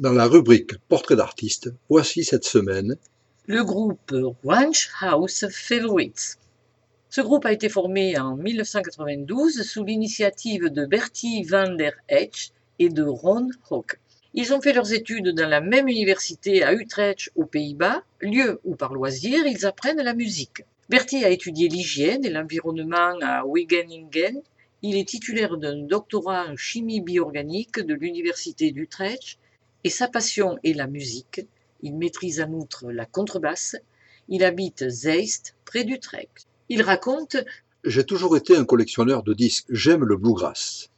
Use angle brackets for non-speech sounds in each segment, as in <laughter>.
Dans la rubrique Portrait d'artiste, voici cette semaine le groupe Ranch House Favorites. Ce groupe a été formé en 1992 sous l'initiative de Bertie van der Etch et de Ron Hock. Ils ont fait leurs études dans la même université à Utrecht aux Pays-Bas, lieu où par loisir ils apprennent la musique. Bertie a étudié l'hygiène et l'environnement à Wageningen. Il est titulaire d'un doctorat en chimie bioorganique de l'université d'Utrecht et sa passion est la musique. Il maîtrise en outre la contrebasse. Il habite Zeist, près d'Utrecht. Il raconte J'ai toujours été un collectionneur de disques. J'aime le bluegrass.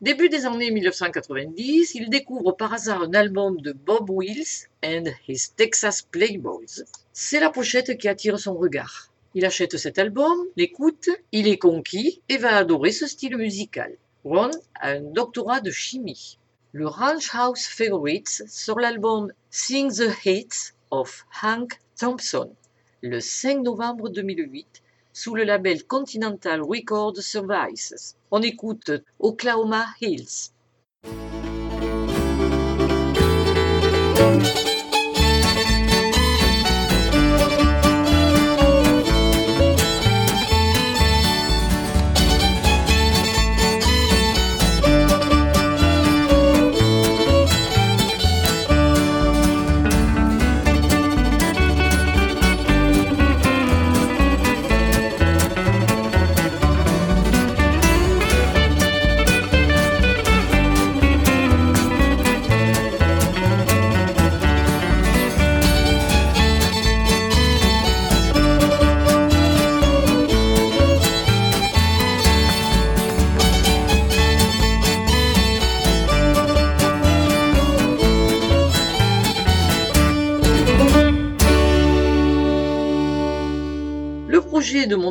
Début des années 1990, il découvre par hasard un album de Bob Wills and His Texas Playboys. C'est la pochette qui attire son regard. Il achète cet album, l'écoute, il est conquis et va adorer ce style musical. Ron a un doctorat de chimie le Ranch House Favorites sur l'album Sing the Hits of Hank Thompson le 5 novembre 2008 sous le label Continental Record Services. On écoute Oklahoma Hills.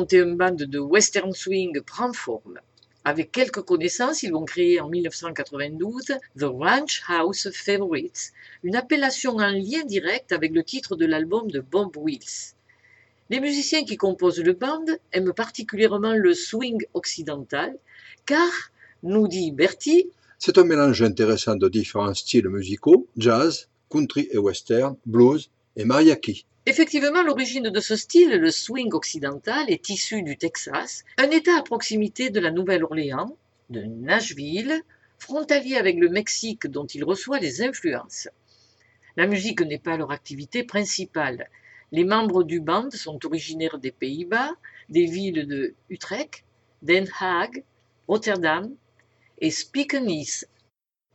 Monter un band de western swing prend forme. Avec quelques connaissances, ils vont créer en 1992 The Ranch House Favorites, une appellation en lien direct avec le titre de l'album de Bob Wills. Les musiciens qui composent le band aiment particulièrement le swing occidental, car, nous dit Bertie, c'est un mélange intéressant de différents styles musicaux, jazz, country et western, blues et mariachi. Effectivement, l'origine de ce style, le swing occidental, est issue du Texas, un État à proximité de la Nouvelle-Orléans, de Nashville, frontalier avec le Mexique dont il reçoit les influences. La musique n'est pas leur activité principale. Les membres du band sont originaires des Pays-Bas, des villes de Utrecht, Den Haag, Rotterdam et Spijkenisse.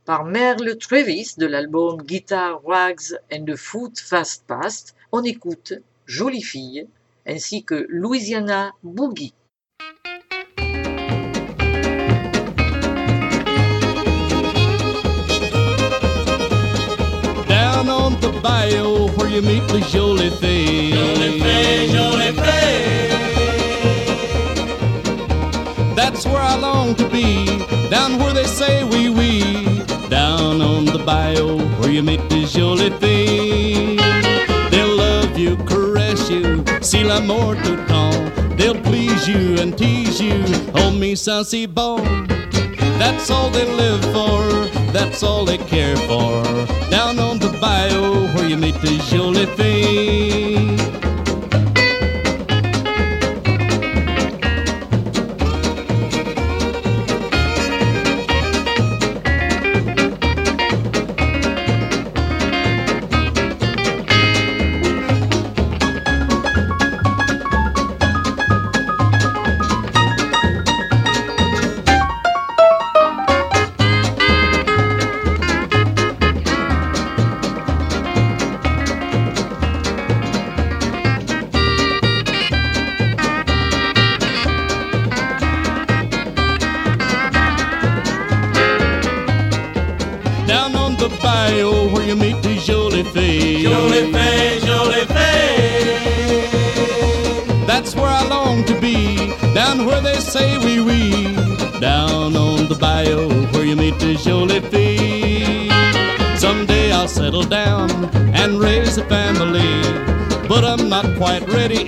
Par Merle Travis de l'album Guitar Rags and the Foot Fast Past, on écoute Jolie fille ainsi que Louisiana Boogie. Down on the bayou where you meet the Jolie fille. Jolie fille, Jolie fille. That's where I long to be, down where they say wee wee. Down on the bayou where you meet the Jolie fille you, caress you, see l'amour tout temps. They'll please you and tease you, hold me sassy bon. That's all they live for, that's all they care for. Down on the bayou where you meet the jolie fille.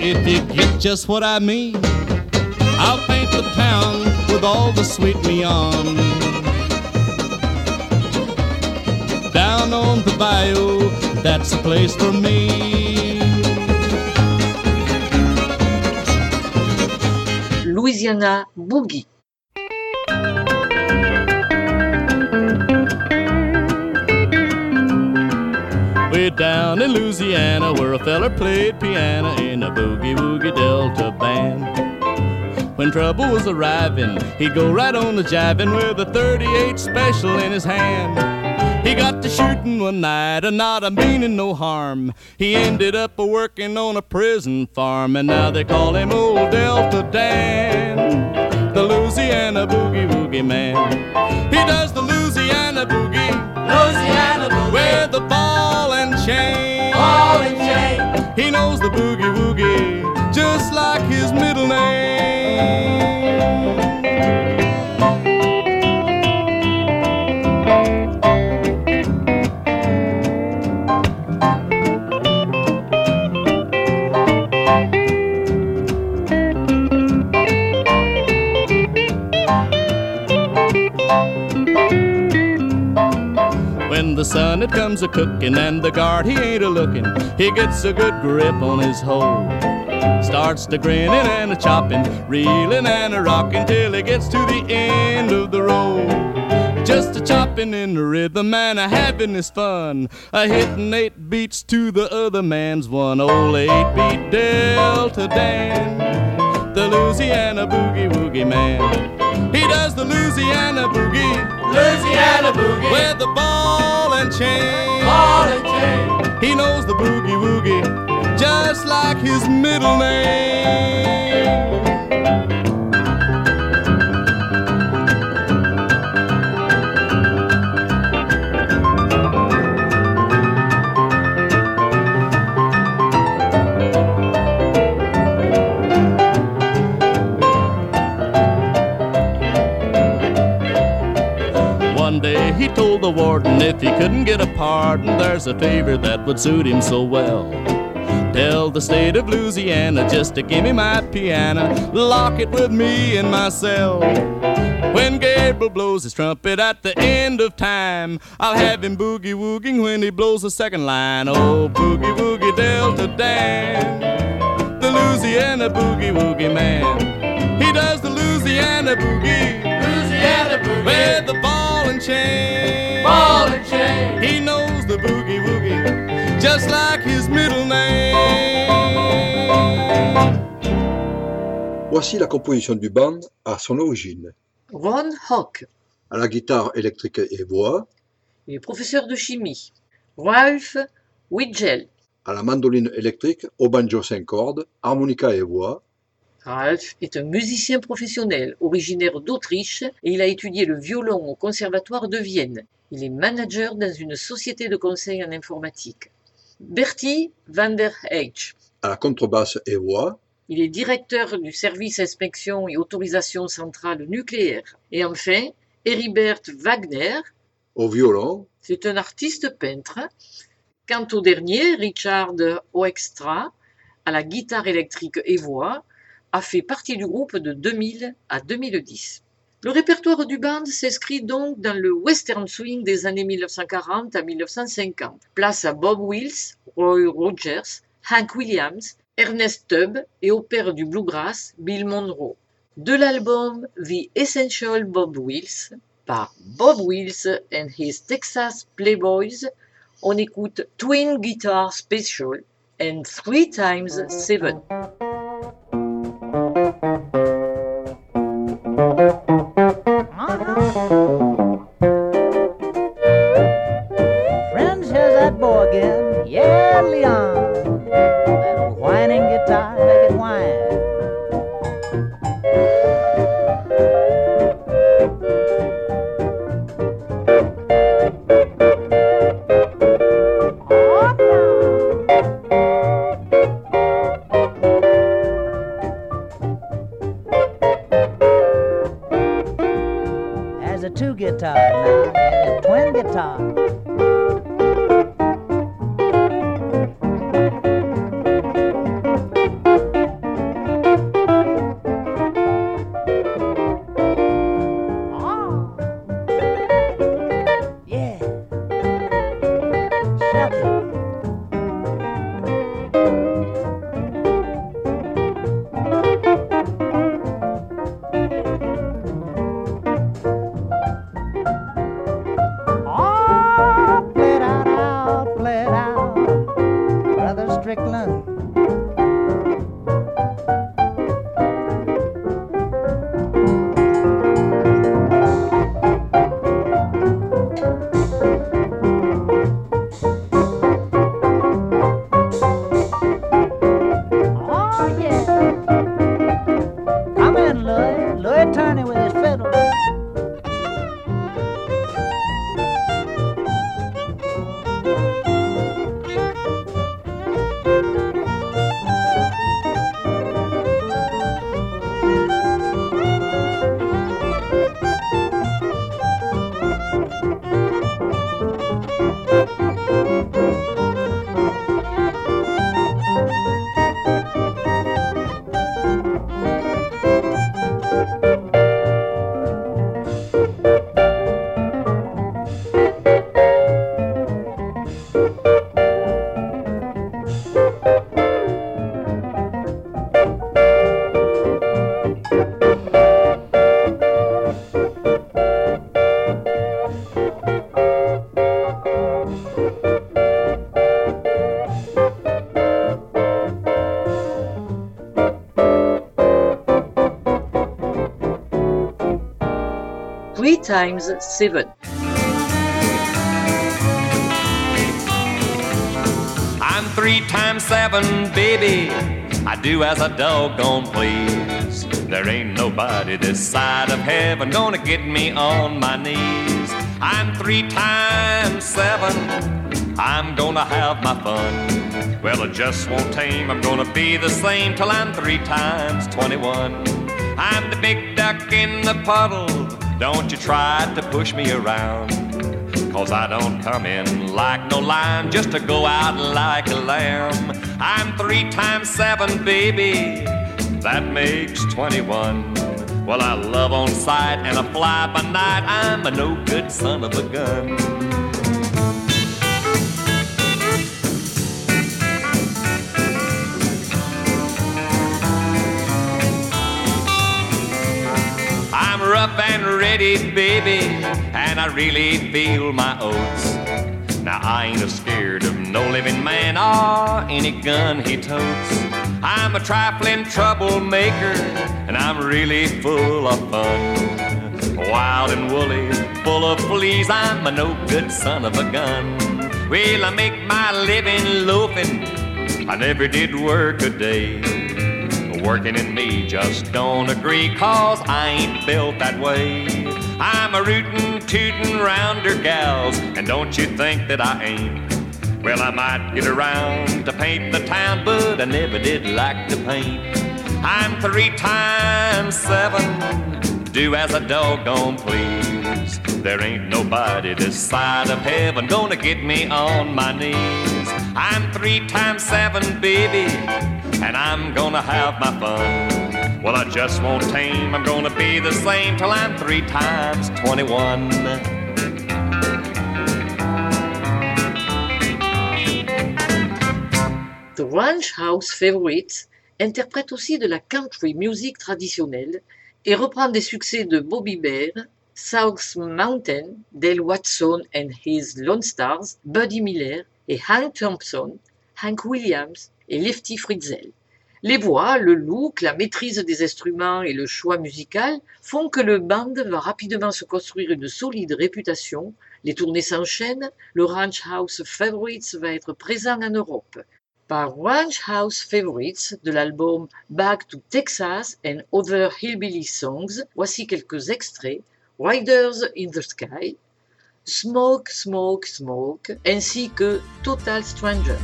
If you get just what I mean. I'll paint the town with all the sweet neon. Down down on the bayou, that's the place for me. Louisiana Boogie. Way down in Louisiana, where a feller played piano in a boogie woogie Delta band. When trouble was arriving, he'd go right on the jiving with a 38 special in his hand. He got to shooting one night, and not a meaning no harm. He ended up a working on a prison farm, and now they call him Old Delta Dan, the Louisiana boogie woogie man. He does the Louisiana boogie, Louisiana with the ball and chain. Ball and chain. He knows the boogie woogie, just like his middle name. The sun it comes a cooking and the guard he ain't a looking, he gets a good grip on his hoe. Starts to grinning and a chopping, reeling and a rocking till he gets to the end of the road. Just a chopping in the rhythm and a having his fun, a hitting eight beats to the other man's one. Old eight beat Delta Dan, the Louisiana boogie woogie man. He does the Louisiana boogie. Louisiana boogie. With the ball and chain. Ball and chain. He knows the boogie woogie, just like his middle name. He told the warden if he couldn't get a pardon, there's a favor that would suit him so well. Tell the state of Louisiana just to give me my piano, lock it with me in my cell. When Gabriel blows his trumpet at the end of time, I'll have him boogie wooging when he blows the second line. Oh, boogie woogie Delta Dan, the Louisiana boogie woogie man. He does the Louisiana boogie Louisiana boogie. with the and chain. Ball and chain. He knows the boogie woogie, just like his middle name. Voici la composition du band à son origine. Ron Hawk. À la guitare électrique et voix, Il est professeur de chimie. Ralph Widgell. à la mandoline électrique, au banjo 5 cordes, harmonica et voix, Ralph est un musicien professionnel originaire d'Autriche et il a étudié le violon au Conservatoire de Vienne. Il est manager dans une société de conseil en informatique. Bertie van der Heij. à la contrebasse et voix, Il est directeur du service inspection et autorisation centrale nucléaire. Et enfin, Heribert Wagner, au violon, c'est un artiste peintre. Quant au dernier, Richard Oextra, à la guitare électrique et voix, a fait partie du groupe de 2000 à 2010. Le répertoire du band s'inscrit donc dans le western swing des années 1940 à 1950. Place à Bob Wills, Roy Rogers, Hank Williams, Ernest Tubb et au père du bluegrass, Bill Monroe. De l'album The Essential Bob Wills, par Bob Wills and his Texas Playboys, on écoute Twin Guitar Special and Three Times Seven. Three times seven. I'm three times seven, baby. I do as a doggone please. There ain't nobody this side of heaven gonna get me on my knees. I'm three times seven. I'm gonna have my fun. Well, it just won't tame. I'm gonna be the same till I'm three times 21. I'm the big duck in the puddle. Don't you try to push me around. Cause I don't come in like no lion just to go out like a lamb. I'm three times seven, baby. That makes 21. Well, I love on sight and I fly by night. I'm a no good son of a gun. And ready, baby, and I really feel my oats. Now I ain't scared of no living man or any gun he totes. I'm a trifling troublemaker, and I'm really full of fun. Wild and woolly, full of fleas, I'm a no good son of a gun. Well, I make my living loafing, I never did work a day. Working in me just don't agree, cause I ain't built that way. I'm a rootin', tootin' rounder gals, and don't you think that I ain't? Well, I might get around to paint the town, but I never did like to paint. I'm three times seven, do as a doggone please. There ain't nobody this side of heaven gonna get me on my knees. I'm three times seven, baby, and I'm gonna have my fun. Well, I just won't tame, I'm gonna be the same till I'm three times 21. The Ranch House Favorites interprète aussi de la country music traditionnelle et reprend des succès de Bobby Bear, South Mountain, Dale Watson and His Lone Stars, Buddy Miller et Hank Thompson, Hank Williams et Lefty Fritzell. Les voix, le look, la maîtrise des instruments et le choix musical font que le band va rapidement se construire une solide réputation. Les tournées s'enchaînent, le Ranch House Favorites va être présent en Europe. Par Ranch House Favorites de l'album Back to Texas and Other Hillbilly Songs, voici quelques extraits Riders in the Sky, Smoke, Smoke, Smoke, ainsi que Total Stranger.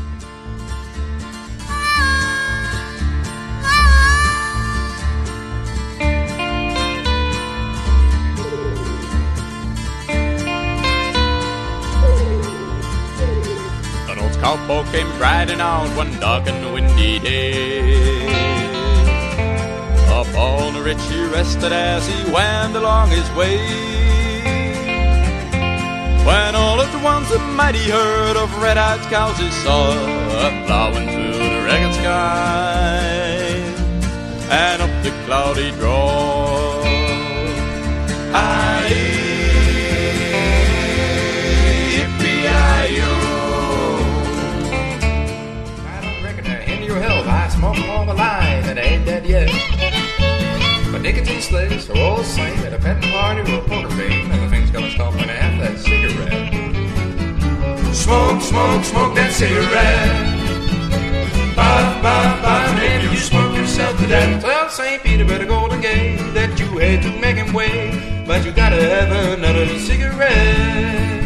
Cowboy came riding out one dark and windy day. Up on the ridge he rested as he went along his way. When all at once a mighty herd of red-eyed cows he saw plowing through the ragged sky and up the cloudy draw. Smoke all the line and I ain't dead yet. But nicotine slips are all the same at a petting party or a poker game, and the thing's gonna stop in half that cigarette. Smoke, smoke, smoke that cigarette. Puff, puff, puff, and you smoke yourself to death. Well, St. Peter better Golden Gate that you had to make him wait, but you gotta have another cigarette.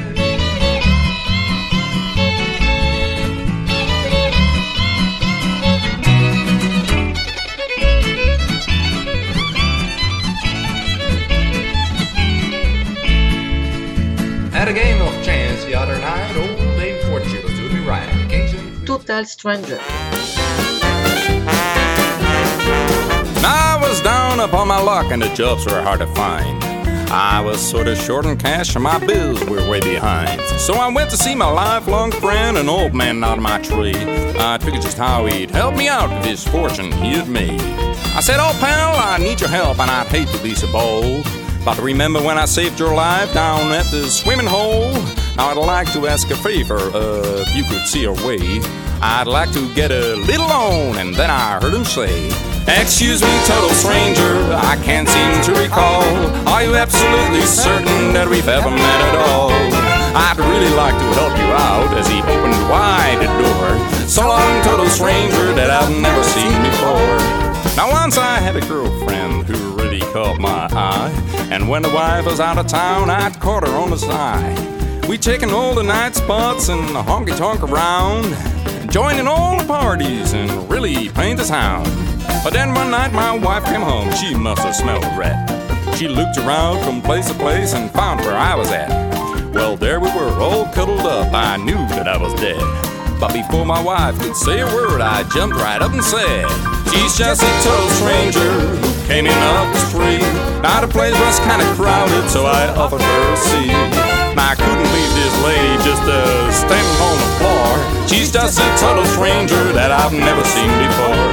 Stranger. I was down upon my luck and the jobs were hard to find. I was sort of short on cash and my bills were way behind. So I went to see my lifelong friend, an old man out of my tree. I figured just how he'd help me out with his fortune he'd made. I said, Oh, pal, I need your help and I'd hate to be so bold. But remember when I saved your life down at the swimming hole? Now I'd like to ask a favor, uh, if you could see a way. I'd like to get a little loan, and then I heard him say, Excuse me, total stranger, I can't seem to recall. Are you absolutely certain that we've ever met at all? I'd really like to help you out as he opened wide the door. So long, total stranger that I've never seen before. Now once I had a girlfriend who really caught my eye, and when the wife was out of town, I'd caught her on the side. We taken all the night spots and honky tonk around, joining all the parties and really paint the town. But then one night my wife came home, she must have smelled a rat. She looked around from place to place and found where I was at. Well, there we were, all cuddled up. I knew that I was dead. But before my wife could say a word, I jumped right up and said, She's just a total stranger came in up the street. Now the place was kind of crowded, so I offered her a seat. Now I couldn't leave this lady just uh, standing on the floor. She's just a total stranger that I've never seen before.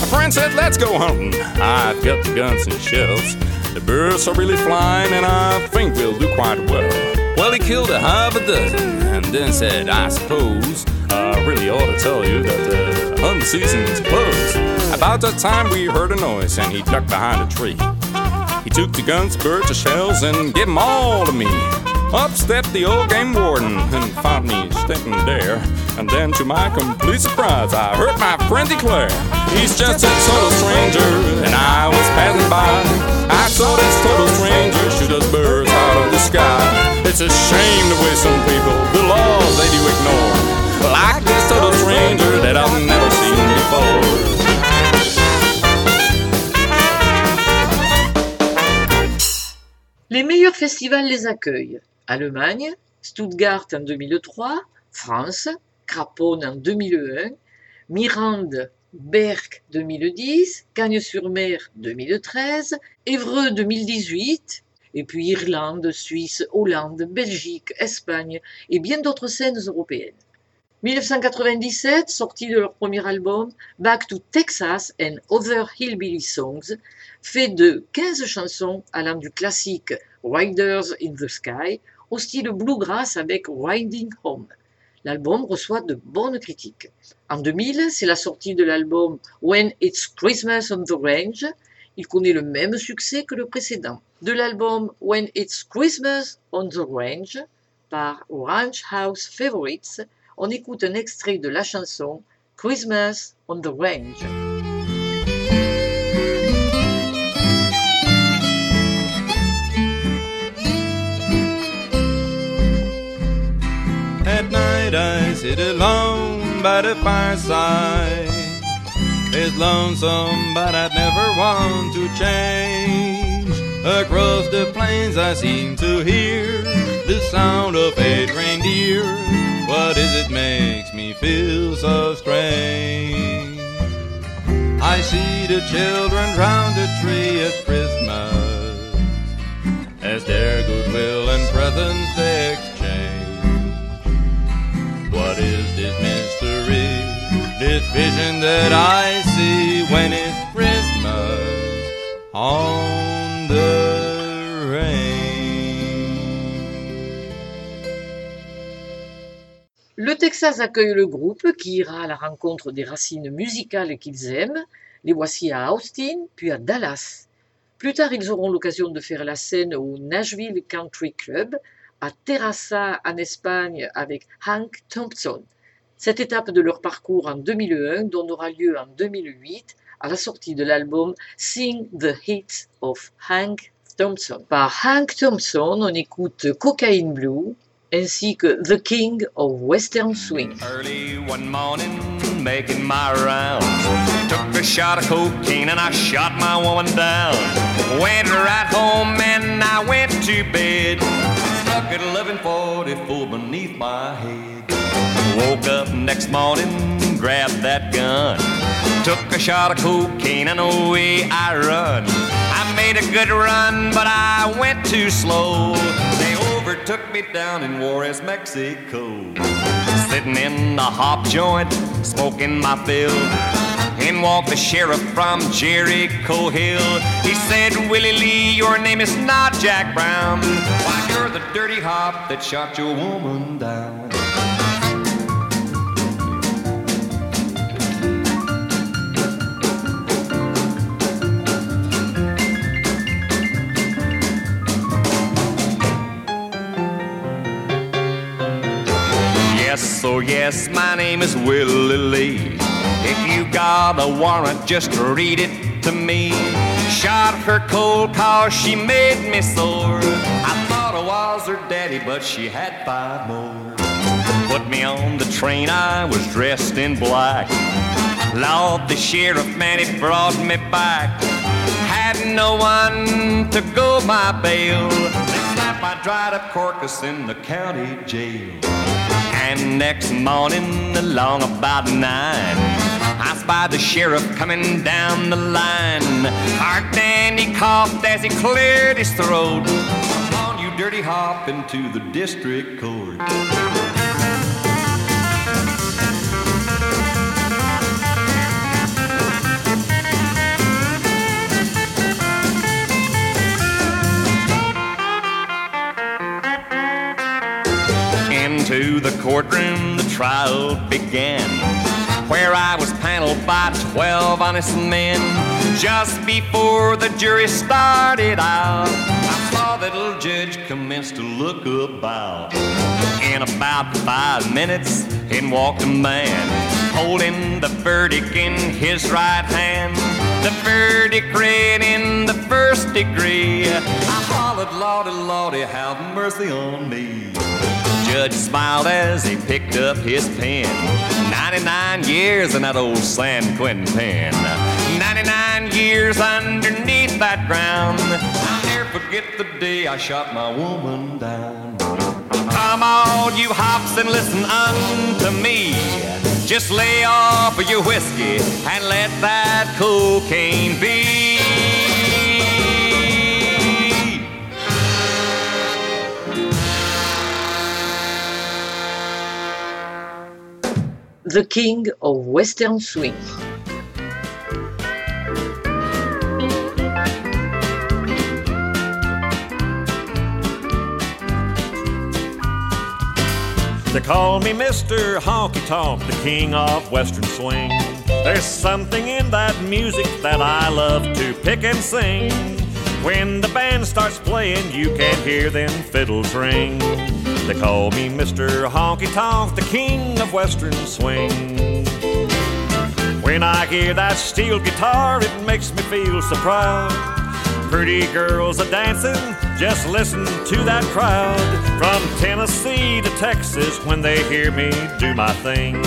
My friend said, Let's go hunting. I've got the guns and shells. The birds are really flying, and I think we'll do quite well. Well, he killed a half a dozen, and then said, I suppose I really ought to tell you that the hunting season's closed. About that time, we heard a noise, and he ducked behind a tree. He took the guns, birds, the shells, and gave 'em all to me. Up stepped the old game warden and found me standing there. And then, to my complete surprise, I heard my friend declare, He's just a total stranger, and I was passing by. I saw this total stranger shoot us birds out of the sky. It's a shame the way some people, the laws they do ignore. Like this total stranger that I've never seen before. Les meilleurs festivals les accueillent. Allemagne, Stuttgart en 2003, France, Craponne en 2001, Mirande, Berck 2010, Cagnes-sur-Mer 2013, Évreux 2018, et puis Irlande, Suisse, Hollande, Belgique, Espagne et bien d'autres scènes européennes. 1997, sortie de leur premier album, Back to Texas and Other Hillbilly Songs, fait de 15 chansons allant du classique Riders in the Sky au style bluegrass avec Winding Home. L'album reçoit de bonnes critiques. En 2000, c'est la sortie de l'album When It's Christmas on the Range. Il connaît le même succès que le précédent. De l'album When It's Christmas on the Range par Ranch House Favorites, on écoute un extrait de la chanson Christmas on the Range. At night I sit alone by the fireside. It's lonesome, but I'd never want to change. Across the plains I seem to hear sound of eight reindeer. What is it makes me feel so strange? I see the children round the tree at Christmas as their goodwill and presents they exchange. What is this mystery? This vision that I see when it's Christmas. Oh. Texas accueille le groupe qui ira à la rencontre des racines musicales qu'ils aiment. Les voici à Austin, puis à Dallas. Plus tard, ils auront l'occasion de faire la scène au Nashville Country Club, à Terrassa en Espagne avec Hank Thompson. Cette étape de leur parcours en 2001 donnera lieu en 2008 à la sortie de l'album Sing the Hits of Hank Thompson. Par Hank Thompson, on écoute Cocaine Blue ainsi que The King of Western Swing. Early one morning, making my rounds. Took a shot of cocaine and I shot my woman down. Went right home and I went to bed. Stuck at 1144 beneath my head. Woke up next morning, grabbed that gun. Took a shot of cocaine and away I run. I made a good run, but I went too slow. They me down in Juarez, Mexico. Sitting in a hop joint, smoking my fill. In walked the sheriff from Jericho Hill. He said, Willie Lee, your name is not Jack Brown. Why, you're the dirty hop that shot your woman down. Yes, oh yes, my name is Willie Lee. If you got a warrant, just read it to me. Shot her cold cause she made me sore. I thought I was her daddy, but she had five more. Put me on the train, I was dressed in black. Lord, the sheriff man, he brought me back. Had no one to go my bail. They slapped my dried up carcass in the county jail. And next morning, along about nine, I spied the sheriff coming down the line. Harked and he coughed as he cleared his throat. Come on, you dirty hop, into the district court. Into the courtroom, the trial began, where I was paneled by 12 honest men. Just before the jury started out, I saw that little judge commence to look about. In about five minutes, in walked a man, holding the verdict in his right hand. The verdict read in the first degree. I hollered, Lordy, Lordy, have mercy on me. Judge smiled as he picked up his pen. 99 years in that old San Quentin pen. 99 years underneath that ground. I'll never forget the day I shot my woman down. Come on, you hops, and listen unto me. Just lay off of your whiskey and let that cocaine be. The King of Western Swing. They call me Mr. Honky Tonk, the king of Western swing. There's something in that music that I love to pick and sing. When the band starts playing, you can hear them fiddles ring. They call me Mr. Honky Tonk, the king of Western swing. When I hear that steel guitar, it makes me feel so proud. Pretty girls are dancing, just listen to that crowd. From Tennessee to Texas, when they hear me do my thing,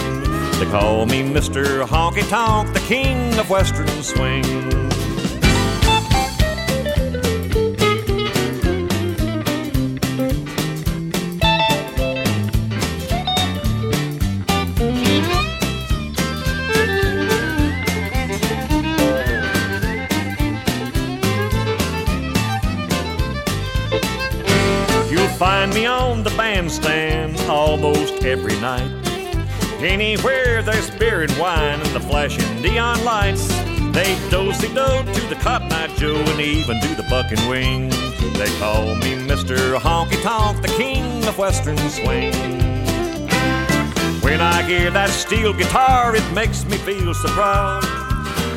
they call me Mr. Honky Tonk, the king of Western swing. Every night. Anywhere there's beer and wine and the flashing neon lights, they dosey do to the Cotton Eye Joe and even do the buck and wing. They call me Mr. Honky Tonk, the king of Western swing. When I hear that steel guitar, it makes me feel so proud.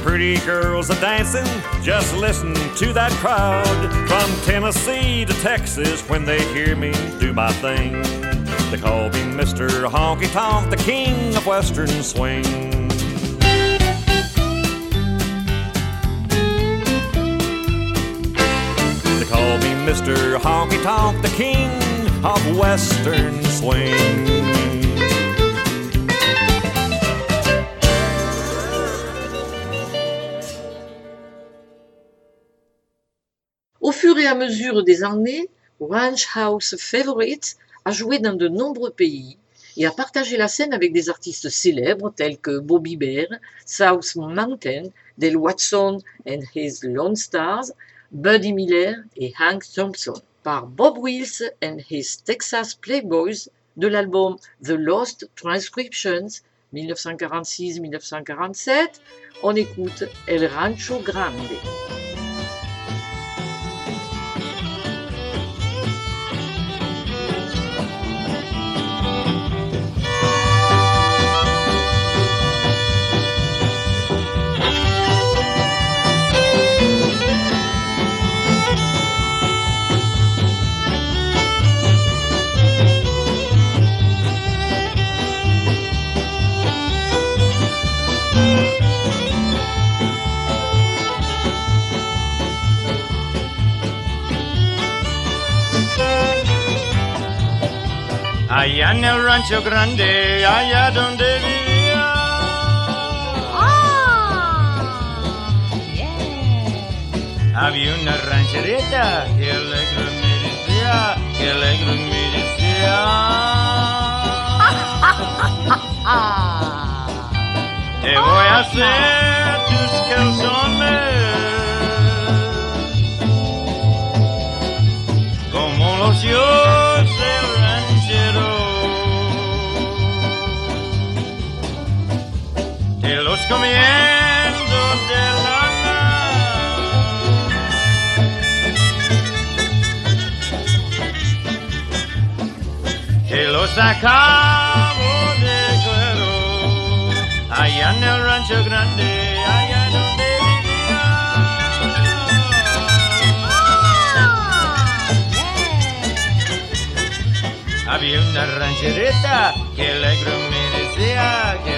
Pretty girls are dancing, just listen to that crowd. From Tennessee to Texas, when they hear me do my thing, they call me Mr. Honky Tonk, the king of Western swing. They call me Mr. Honky Tonk, the king of Western swing. Au fur et à mesure des années, Ranch House Favorite a joué dans de nombreux pays et a partagé la scène avec des artistes célèbres tels que Bobby Bear, South Mountain, Dale Watson and His Lone Stars, Buddy Miller et Hank Thompson. Par Bob Wills and His Texas Playboys de l'album The Lost Transcriptions 1946-1947, on écoute El Rancho Grande. Allá en el rancho grande, allá donde vivía. Había una rancherita que alegre me decía, que alegre me decía. <laughs> Te voy a hacer tus calzones como los dios Te los comiendo de lana. Te los acabo de cuero allá en el rancho grande, allá donde vivía. Había una rancherita que alegre me decía, que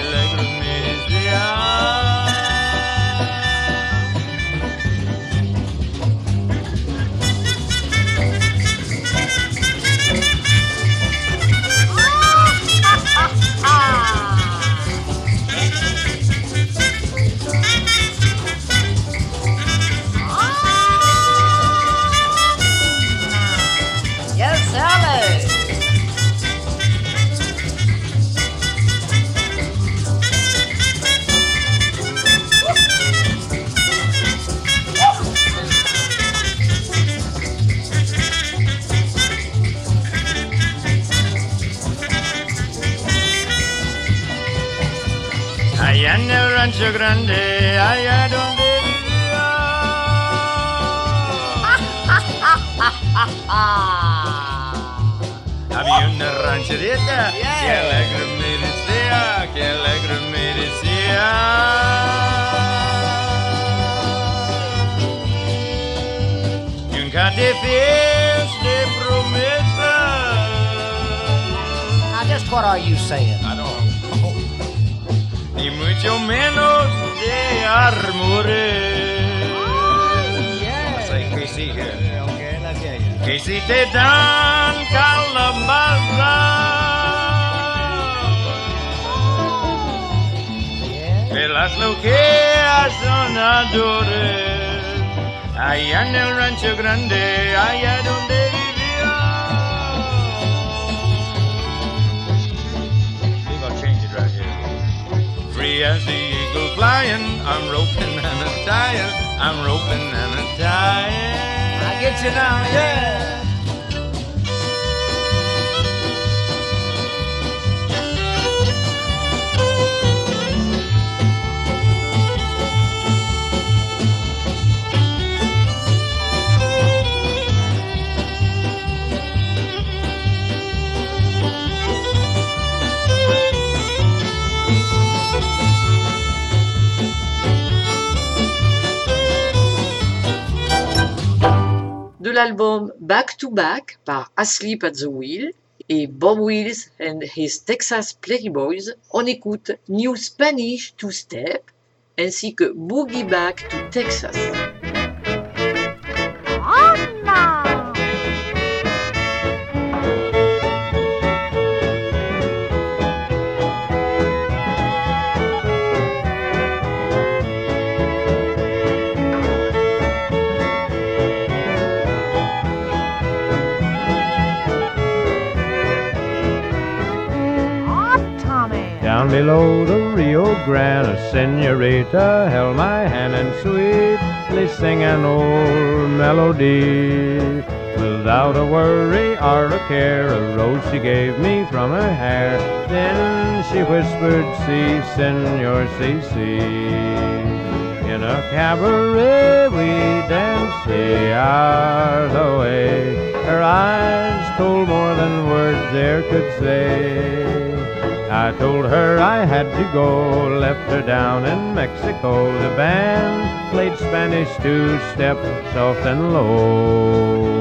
and a tying. I get you now, yeah. L'album Back to Back par Asleep at the Wheel et Bob Wills and his Texas Playboys, on écoute New Spanish Two Step ainsi que Boogie Back to Texas. Below the Rio Grande, a senorita held my hand and sweetly sang an old melody. Without a worry or a care, a rose she gave me from her hair. Then she whispered, "See, senor, see, see." In a cabaret we danced the away. Her eyes told more than words there could say. I told her I had to go, left her down in Mexico. The band played Spanish two-step, soft and low.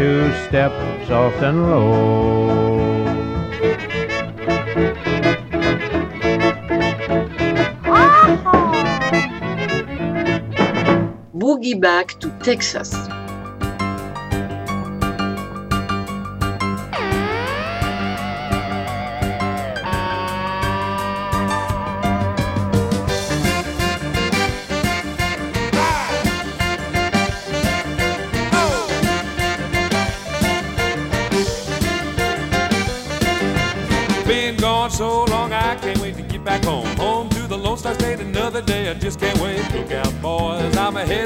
Spanish two-step, soft and low. Boogie Back to Texas.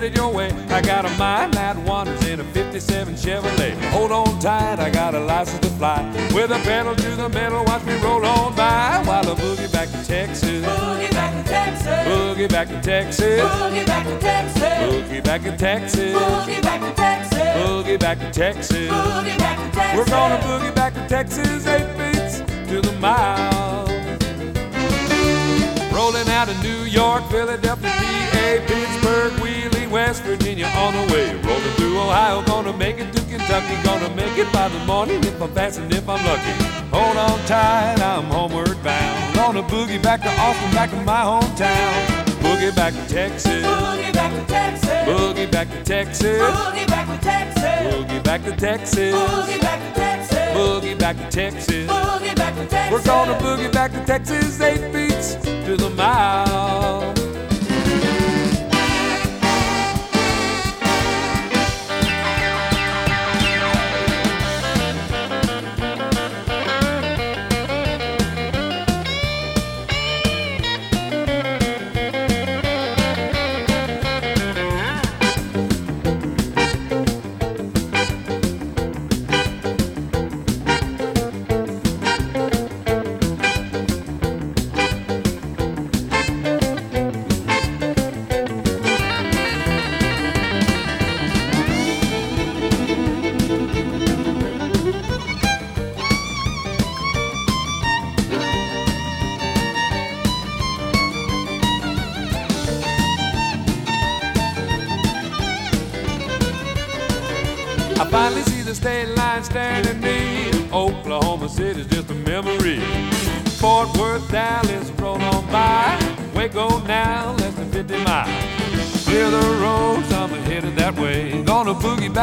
Headed your way. I got a mind that wanders in a 57 Chevrolet. Hold on tight, I got a license to fly. With a pedal to the metal, watch me roll on by while I boogie back to Texas. Boogie back to Texas. Boogie back to Texas. Boogie back to Texas. Boogie back to Texas. Boogie back to Texas. Boogie back to Texas. Boogie back to Texas. We're gonna boogie back to Texas, eight beats to the mile. Rolling out of New York, Philadelphia, PA, Pittsburgh, Wheeling, West Virginia on the way. Rolling through Ohio, gonna make it to Kentucky, gonna make it by the morning if I'm fast and if I'm lucky. Hold on tight, I'm homeward bound. Gonna boogie back to Austin, back to my hometown. Boogie back to Texas. Boogie back to Texas. Boogie back to Texas. Boogie back to Texas. Boogie back to Texas. Boogie back to Texas. Boogie back to Texas. Boogie back to Texas. We're gonna boogie back to Texas, eight beats to the mile.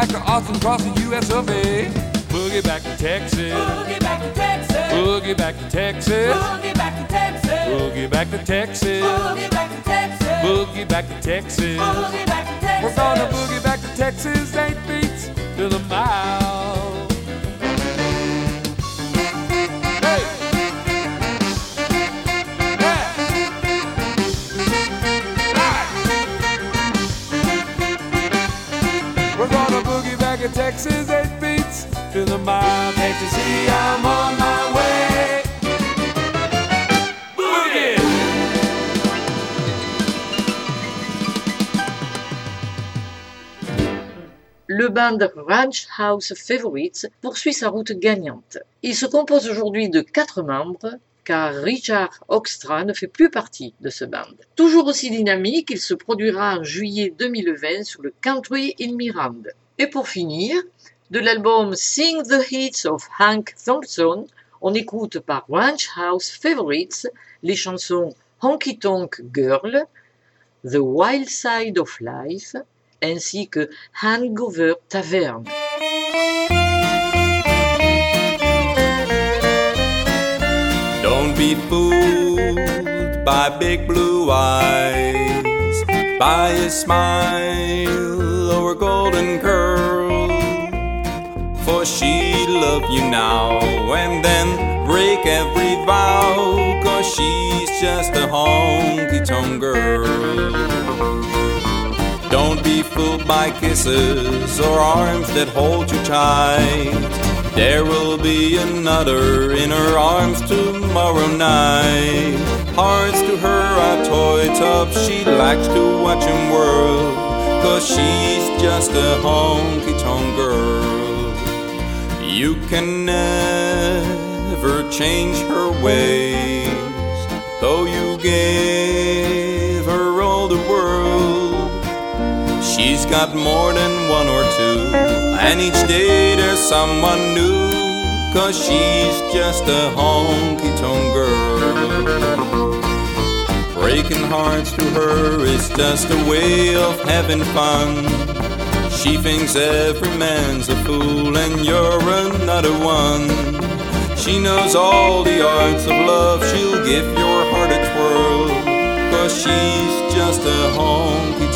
Back to Austin, cross the US of A. Boogie back to Texas. Boogie back to Texas. Boogie back to Texas. Boogie back to Texas. Boogie back to Texas. Boogie back to Texas. Boogie back to Texas. Boogie back to Texas. We're gonna boogie back to Texas, eight beats to the mile. Band Ranch House Favorites poursuit sa route gagnante. Il se compose aujourd'hui de quatre membres, car Richard Hoekstra ne fait plus partie de ce band. Toujours aussi dynamique, il se produira en juillet 2020 sur le Country in Mirand. Et pour finir, de l'album Sing the Hits of Hank Thompson, on écoute par Ranch House Favorites les chansons Honky Tonk Girl, The Wild Side of Life, ainsi que Hangover Tavern. Don't be fooled by big blue eyes, by a smile or golden curl. For she love you now and then break every vow, cause she's just a honky tonk girl. Don't be fooled by kisses or arms that hold you tight. There will be another in her arms tomorrow night. Hearts to her are toy tops, she likes to watch 'em whirl. Cause she's just a honky tonk girl. You can never change her ways, though you gave She's got more than one or two, and each day there's someone new. Cause she's just a honky tonk girl. Breaking hearts to her is just a way of having fun. She thinks every man's a fool, and you're another one. She knows all the arts of love, she'll give your heart a twirl. Cause she's just a honky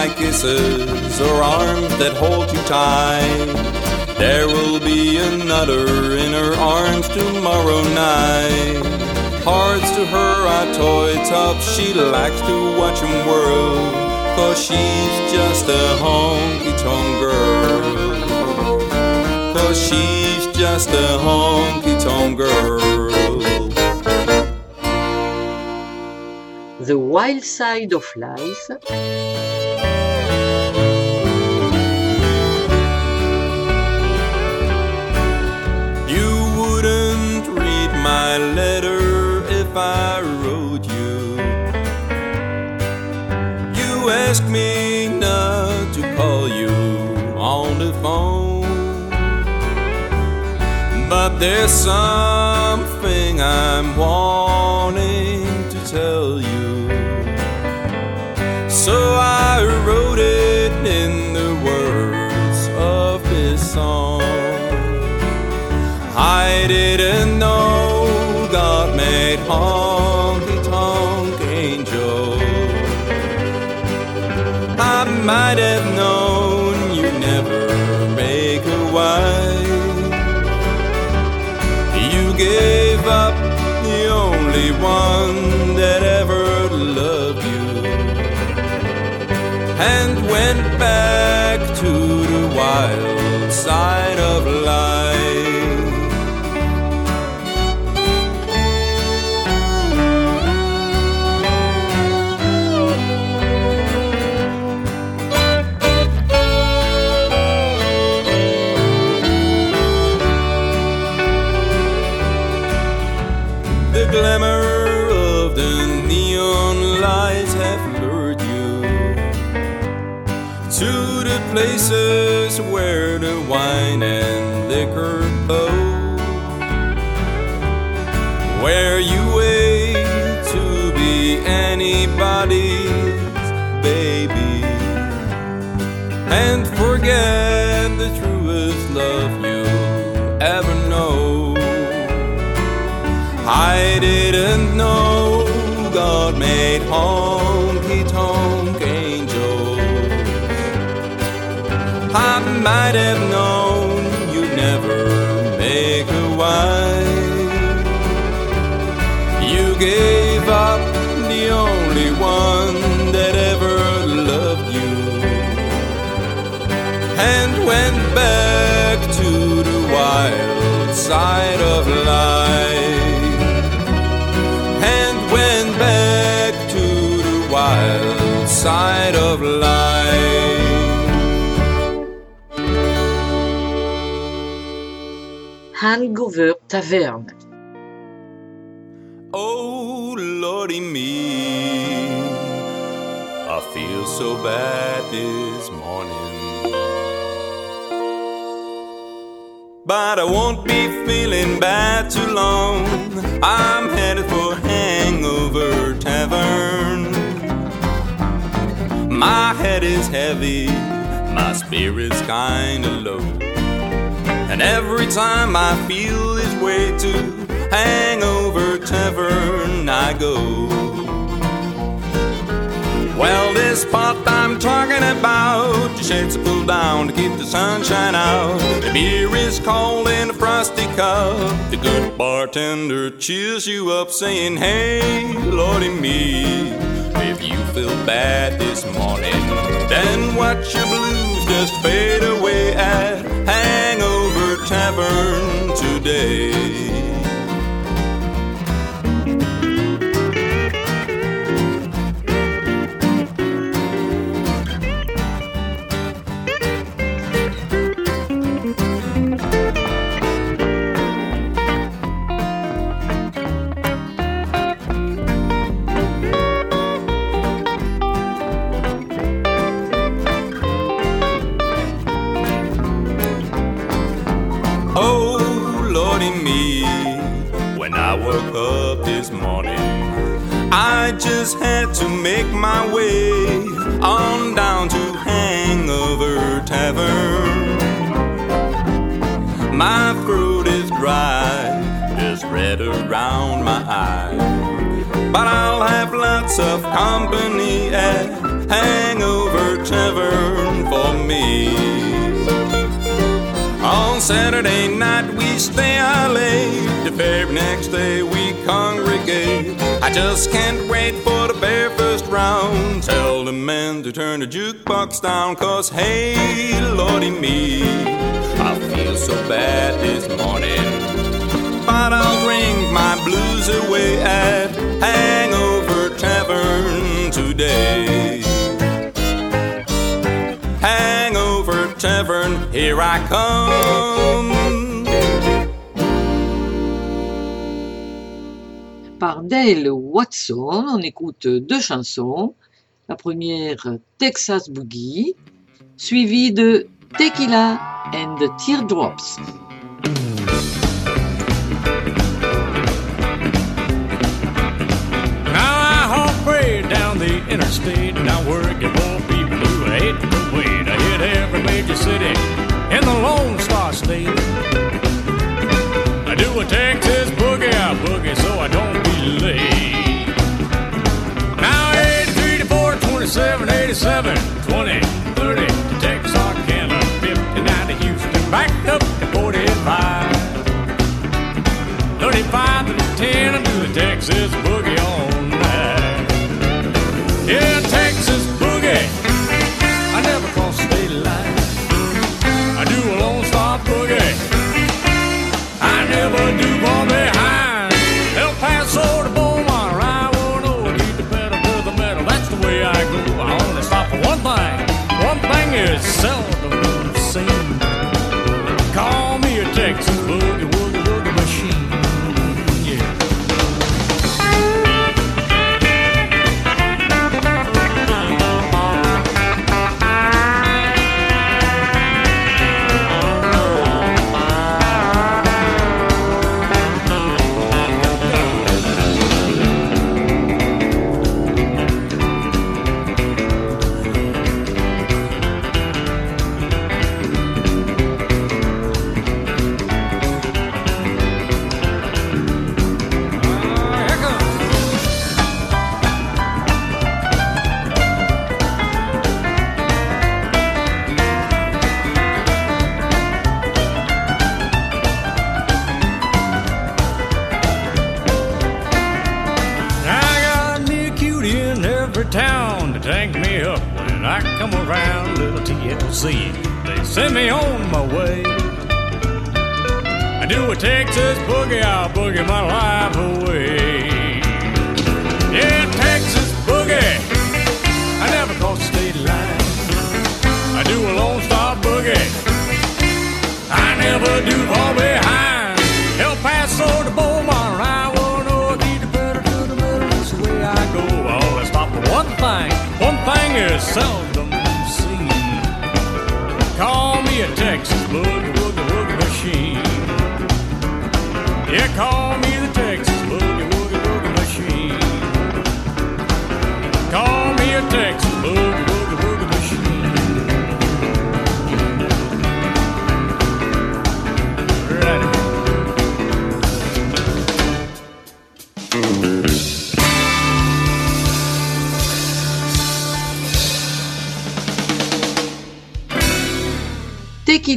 by kisses or arms that hold you tight. There will be another in her arms tomorrow night. Hearts to her are toy tops, she likes to watch 'em whirl. Cause she's just a honky tonk girl. Cause she's just a honky tonk girl. The Wild Side of Life, my letter if I wrote you. You asked me not to call you on the phone. But there's something I'm wanting to tell you. So I wrote it in the words of this song. I didn't know long. Anybody's baby and forget the truest love you ever know. I didn't know God made honky tonk angels. I might have known you'd never make a wife. You gave side of life Hangover Tavern. oh lordy me i feel so bad this morning But I won't be feeling bad too long. I'm headed for Hangover Tavern. My head is heavy, my spirit's kinda low. And every time I feel this way to Hangover Tavern, I go. Well, this spot I'm talking about, the shades are pulled down to keep the sunshine out. The beer is cold in a frosty cup. The good bartender cheers you up, saying, Hey, Lordy me, you feel bad this morning, then watch your blues just fade away at Hangover Tavern today. Just had to make my way on down to Hangover Tavern. My throat is dry, there's red around my eyes, but I'll have lots of company at Hangover Tavern for me. Saturday night we stay out late. The very next day we congregate. I just can't wait for the very first round. Tell the men to turn the jukebox down. Cause hey, lordy me, I feel so bad this morning. But I'll drink my blues away at Hangover Tavern today. Hangover Tavern, here I come. Dale Watson, on écoute deux chansons. La première, Texas Boogie, suivie de Tequila and the Teardrops. I down the interstate. Now work it won't be blue. I hate to wait. I hit every major city in the Lone Star State. I do a Texas boogie, I boogie so I late. Now 83 to 4, 27, 87, 20, 30 to Texarkana, 59 to Houston, back up to 45. 35 to 10 and do the Texas boogie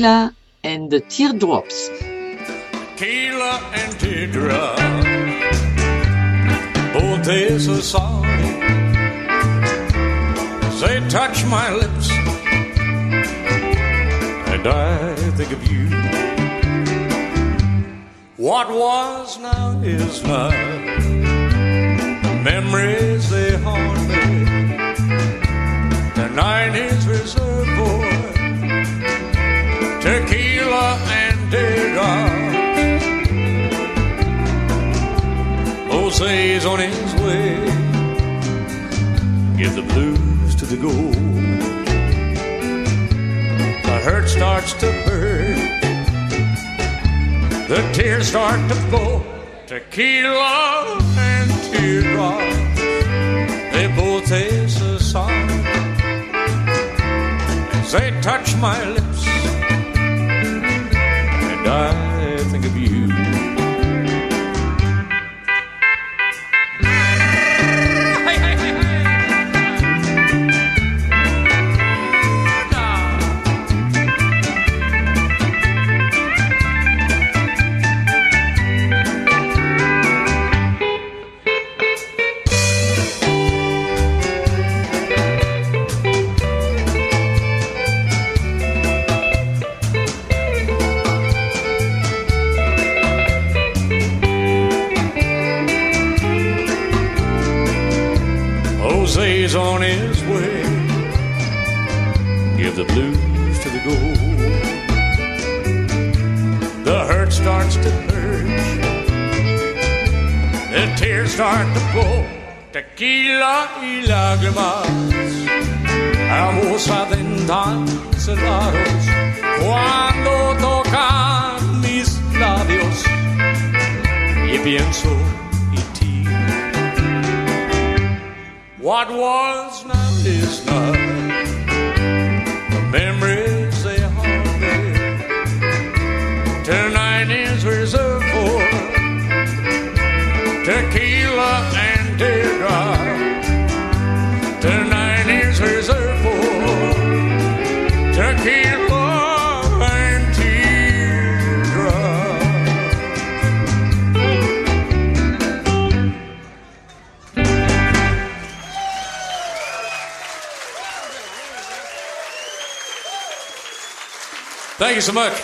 Keela and the Teardrops. Keela and Teardrops, both is a song. They touch my lips, and I think of you. What was now is not. Memories they haunt me. The night is reserved. Jose's on his way. Give the blues to the gold. The hurt starts to burn. The tears start to flow. Tequila and teardrops, they both taste the song. As they touch my lips, and I think of you. so much.